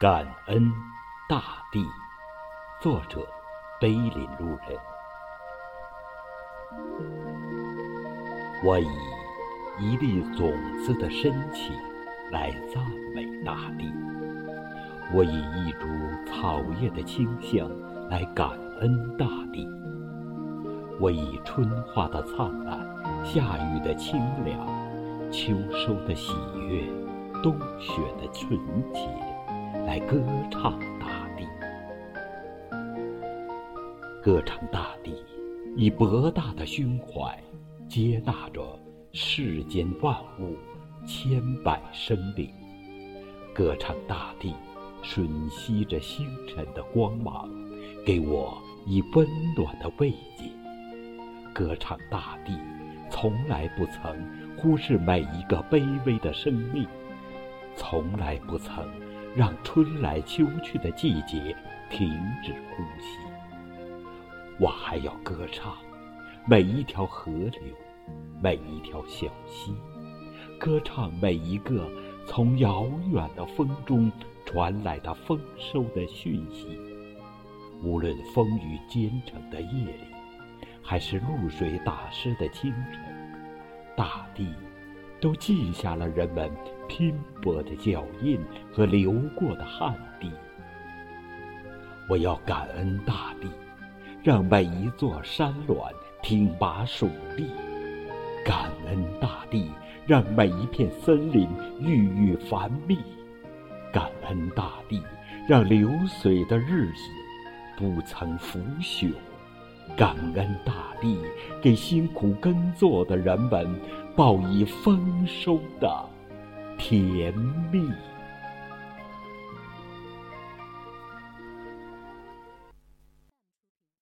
感恩大地，作者：碑林路人。我以一粒种子的深情来赞美大地，我以一株草叶的清香来感恩大地，我以春花的灿烂、夏雨的清凉、秋收的喜悦、冬雪的纯洁。来歌唱大地，歌唱大地，以博大的胸怀接纳着世间万物千百生灵。歌唱大地，吮吸着星辰的光芒，给我以温暖的慰藉。歌唱大地，从来不曾忽视每一个卑微的生命，从来不曾。让春来秋去的季节停止呼吸。我还要歌唱每一条河流，每一条小溪，歌唱每一个从遥远的风中传来的丰收的讯息。无论风雨兼程的夜里，还是露水打湿的清晨，大地。都记下了人们拼搏的脚印和流过的汗滴。我要感恩大地，让每一座山峦挺拔耸立；感恩大地，让每一片森林郁郁繁密；感恩大地，让流水的日子不曾腐朽；感恩大地，给辛苦耕作的人们。报以丰收的甜蜜。